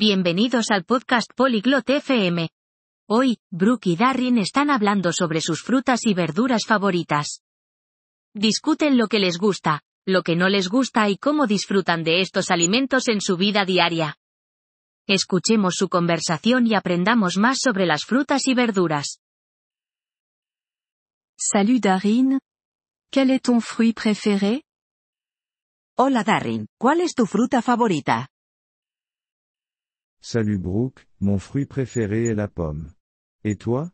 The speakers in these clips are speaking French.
Bienvenidos al podcast Polyglot FM. Hoy, Brooke y Darren están hablando sobre sus frutas y verduras favoritas. Discuten lo que les gusta, lo que no les gusta y cómo disfrutan de estos alimentos en su vida diaria. Escuchemos su conversación y aprendamos más sobre las frutas y verduras. Salut Darine. Quel est ton fruit préféré Hola Darren, ¿cuál es tu fruta favorita? Salut Brooke, mon fruit préféré est la pomme. Et toi?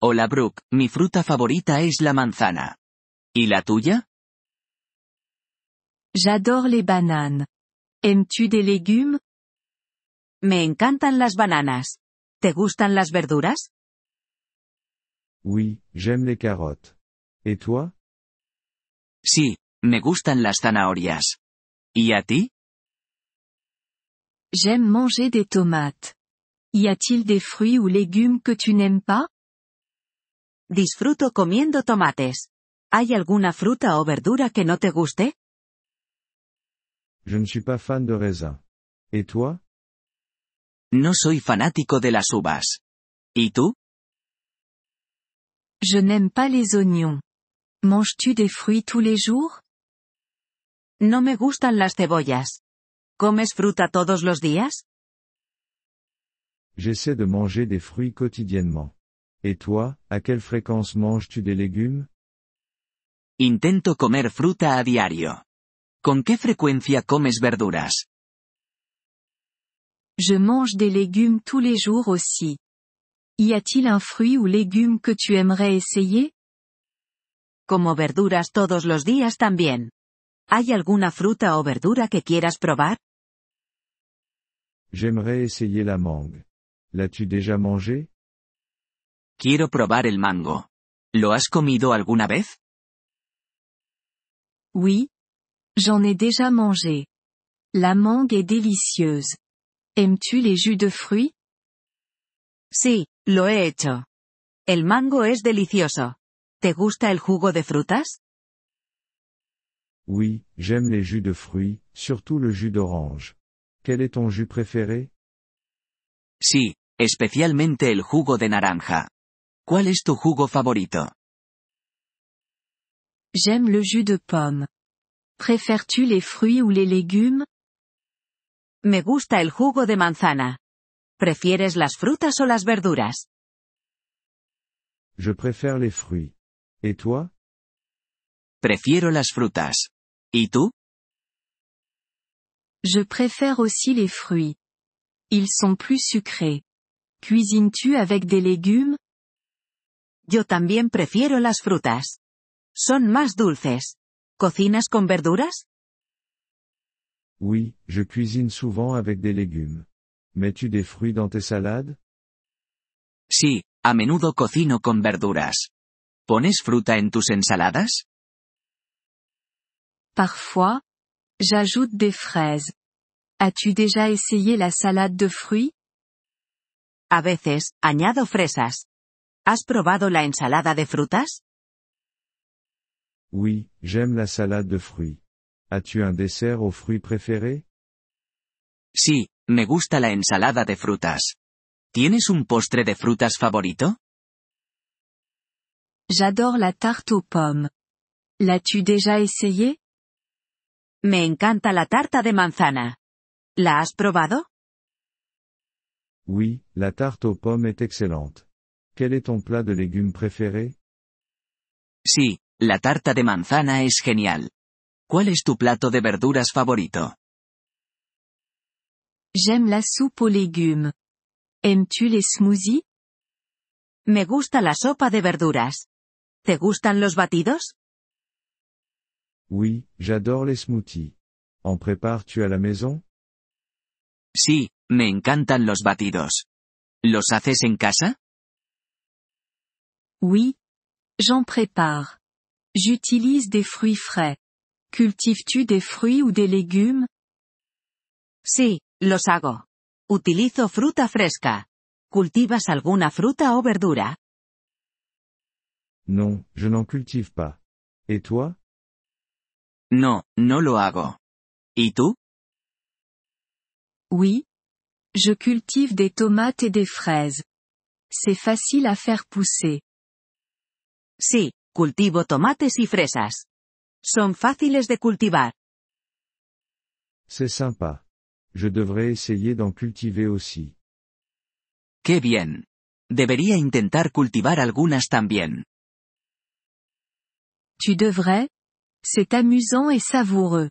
Hola Brooke, mi fruta favorita es la manzana. ¿Y la tuya? J'adore les bananes. Aimes-tu des légumes? Me encantan las bananas. ¿Te gustan las verduras? Oui, j'aime les carottes. Et toi? Sí, me gustan las zanahorias. ¿Y a ti? J'aime manger des tomates. Y a-t-il des fruits ou légumes que tu n'aimes pas? Disfruto comiendo tomates. ¿Hay alguna fruta o verdura que no te guste? Je ne suis pas fan de raisin. Et toi? No soy fanático de las uvas. ¿Y tú? Je n'aime pas les oignons. Manges-tu des fruits tous les jours? No me gustan las cebollas. ¿Comes fruta todos los días? J'essaie de manger des fruits quotidiennement. Et toi, à quelle fréquence manges-tu des légumes? Intento comer fruta a diario. ¿Con qué frecuencia comes verduras? Je mange des légumes tous les jours aussi. Y a-t-il un fruit ou légume que tu aimerais essayer? Como verduras todos los días también. ¿Hay alguna fruta o verdura que quieras probar? J'aimerais essayer la mangue. L'as-tu déjà mangé Quiero probar el mango. ¿Lo has comido alguna vez? Oui. J'en ai déjà mangé. La mangue est délicieuse. Aimes-tu les jus de fruits? Sí, lo he hecho. El mango es delicioso. ¿Te gusta el jugo de frutas? Oui, j'aime les jus de fruits, surtout le jus d'orange. Quel est ton jus préféré? Sí, especialmente el jugo de naranja. ¿Cuál es tu jugo favorito? J'aime le jus de pomme. Préfères-tu les fruits ou les légumes? Me gusta el jugo de manzana. ¿Prefieres las frutas o las verduras? Je préfère les fruits. Et toi? Prefiero las frutas. ¿Y tú? Je préfère aussi les fruits. Ils sont plus sucrés. Cuisines-tu avec des légumes? Yo también prefiero las frutas. Son más dulces. ¿Cocinas con verduras? Oui, je cuisine souvent avec des légumes. Mets-tu des fruits dans tes salades? Sí, a menudo cocino con verduras. ¿Pones fruta en tus ensaladas? Parfois, j'ajoute des fraises. As-tu déjà essayé la salade de fruits? A veces, añado fresas. ¿Has probado la ensalada de frutas? Oui, j'aime la salade de fruits. As-tu un dessert aux fruits préféré Sí, me gusta la ensalada de frutas. ¿Tienes un postre de frutas favorito? J'adore la tarte aux pommes. L'as-tu déjà essayé? Me encanta la tarta de manzana. ¿La has probado? Oui, la tarte aux pommes est excellente. Quel est ton plat de légumes préféré? Sí, la tarta de manzana es genial. ¿Cuál es tu plato de verduras favorito? J'aime la soupe aux légumes. Aimes-tu les smoothies? Me gusta la sopa de verduras. ¿Te gustan los batidos? Oui, j'adore les smoothies. En prépares-tu à la maison? Sí, me encantan los batidos. ¿Los haces en casa? Oui. J'en prépare. J'utilise des fruits frais. Cultives-tu des fruits ou des légumes? Sí, los hago. Utilizo fruta fresca. ¿Cultivas alguna fruta o verdura? Non, je n'en cultive pas. Et toi? No, no lo hago. ¿Y tú? Oui. Je cultive des tomates et des fraises. C'est facile à faire pousser. Sí, cultivo tomates y fresas. Son fáciles de cultivar. C'est sympa. Je devrais essayer d'en cultiver aussi. Qué bien. Debería intentar cultivar algunas también. Tu devrais? C'est amusant et savoureux.